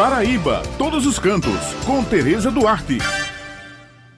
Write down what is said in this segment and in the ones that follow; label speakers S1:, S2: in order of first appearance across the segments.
S1: Paraíba, todos os cantos, com Tereza Duarte.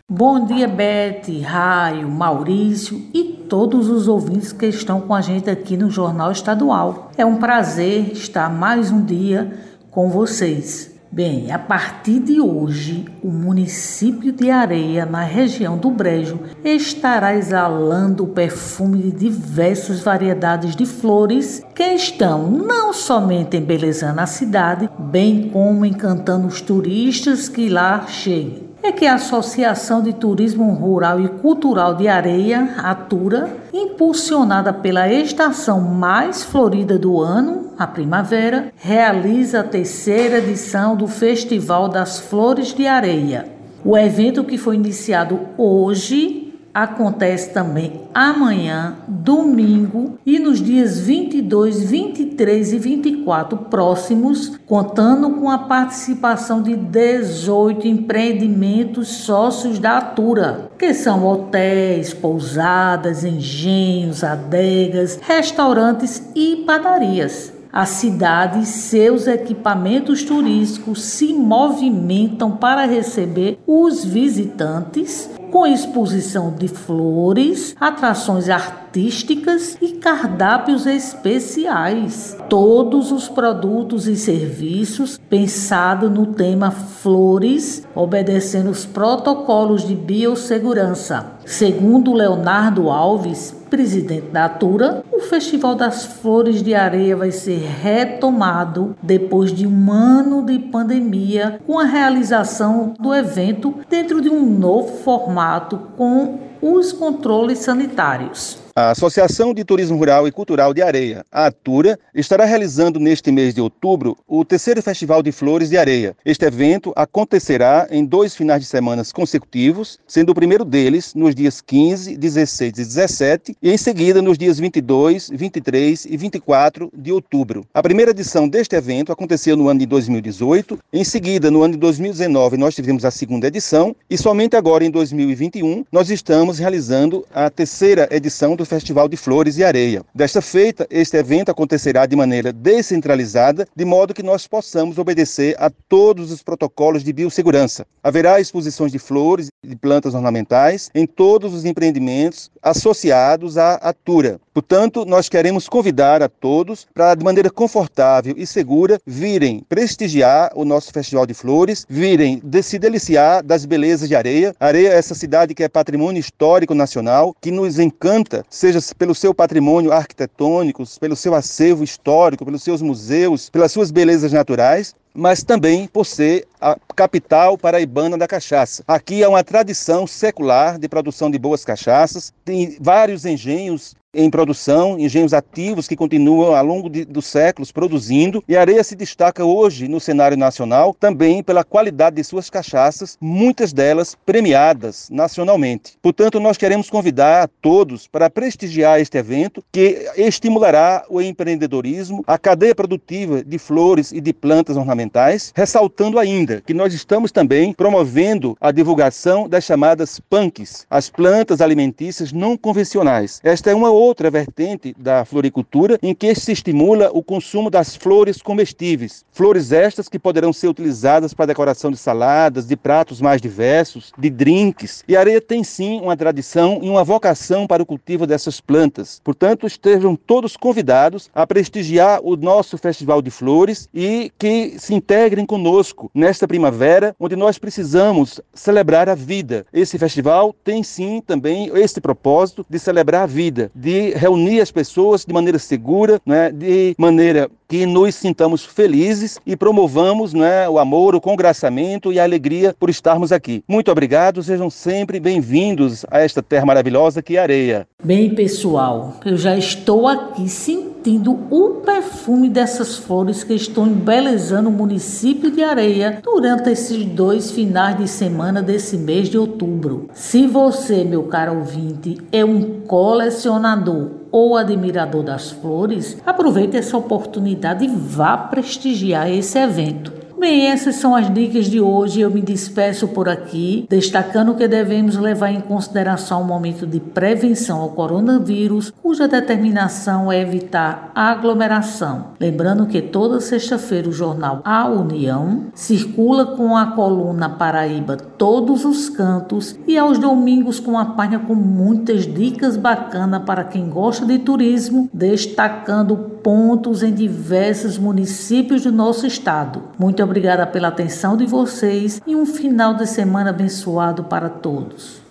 S2: Bom dia, Beth, Raio, Maurício e todos os ouvintes que estão com a gente aqui no Jornal Estadual. É um prazer estar mais um dia com vocês. Bem, a partir de hoje, o município de Areia, na região do Brejo, estará exalando o perfume de diversas variedades de flores que estão não somente embelezando a cidade, bem como encantando os turistas que lá cheguem é que a Associação de Turismo Rural e Cultural de Areia, Atura, impulsionada pela estação mais florida do ano, a primavera, realiza a terceira edição do Festival das Flores de Areia. O evento que foi iniciado hoje acontece também amanhã, domingo e nos dias 22, 23 e 24 próximos, contando com a participação de 18 empreendimentos sócios da Atura, que são hotéis, pousadas, engenhos, adegas, restaurantes e padarias. A cidade e seus equipamentos turísticos se movimentam para receber os visitantes com exposição de flores, atrações artísticas e cardápios especiais. Todos os produtos e serviços pensados no tema flores, obedecendo os protocolos de biossegurança. Segundo Leonardo Alves, presidente da Atura, Festival das Flores de Areia vai ser retomado depois de um ano de pandemia, com a realização do evento dentro de um novo formato com os controles sanitários.
S3: A Associação de Turismo Rural e Cultural de Areia, a Atura, estará realizando neste mês de outubro o terceiro Festival de Flores de Areia. Este evento acontecerá em dois finais de semana consecutivos, sendo o primeiro deles nos dias 15, 16 e 17 e em seguida nos dias 22, 23 e 24 de outubro. A primeira edição deste evento aconteceu no ano de 2018, em seguida no ano de 2019 nós tivemos a segunda edição e somente agora em 2021 nós estamos realizando a terceira edição do Festival de Flores e Areia. Desta feita, este evento acontecerá de maneira descentralizada, de modo que nós possamos obedecer a todos os protocolos de biossegurança. Haverá exposições de flores e plantas ornamentais em todos os empreendimentos associados à Atura. Portanto, nós queremos convidar a todos para, de maneira confortável e segura, virem prestigiar o nosso Festival de Flores, virem de se deliciar das belezas de Areia. Areia é essa cidade que é patrimônio histórico nacional, que nos encanta seja pelo seu patrimônio arquitetônico, pelo seu acervo histórico, pelos seus museus, pelas suas belezas naturais, mas também por ser a capital paraibana da cachaça. Aqui há uma tradição secular de produção de boas cachaças, tem vários engenhos em produção, engenhos ativos que continuam ao longo de, dos séculos produzindo, e a areia se destaca hoje no cenário nacional também pela qualidade de suas cachaças, muitas delas premiadas nacionalmente. Portanto, nós queremos convidar a todos para prestigiar este evento que estimulará o empreendedorismo, a cadeia produtiva de flores e de plantas ornamentais, ressaltando ainda que nós estamos também promovendo a divulgação das chamadas punks, as plantas alimentícias não convencionais. Esta é uma outra vertente da floricultura em que se estimula o consumo das flores comestíveis. Flores estas que poderão ser utilizadas para decoração de saladas, de pratos mais diversos, de drinks. E a areia tem sim uma tradição e uma vocação para o cultivo dessas plantas. Portanto, estejam todos convidados a prestigiar o nosso Festival de Flores e que se integrem conosco nesta primavera, onde nós precisamos celebrar a vida. Esse festival tem sim também esse propósito de celebrar a vida, de de reunir as pessoas de maneira segura, né, de maneira que nos sintamos felizes e promovamos né, o amor, o congraçamento e a alegria por estarmos aqui. Muito obrigado, sejam sempre bem-vindos a esta terra maravilhosa que é areia.
S2: Bem, pessoal, eu já estou aqui sentindo o perfume dessas flores que estão embelezando o município de Areia durante esses dois finais de semana desse mês de outubro. Se você, meu caro ouvinte, é um colecionador ou admirador das flores, aproveite essa oportunidade e vá prestigiar esse evento. Bem, essas são as dicas de hoje. Eu me despeço por aqui, destacando que devemos levar em consideração o momento de prevenção ao coronavírus, cuja determinação é evitar aglomeração. Lembrando que toda sexta-feira o jornal A União circula com a coluna Paraíba Todos os Cantos e aos domingos com a página com muitas dicas bacanas para quem gosta de turismo, destacando pontos em diversos municípios do nosso estado. Muito obrigada pela atenção de vocês e um final de semana abençoado para todos.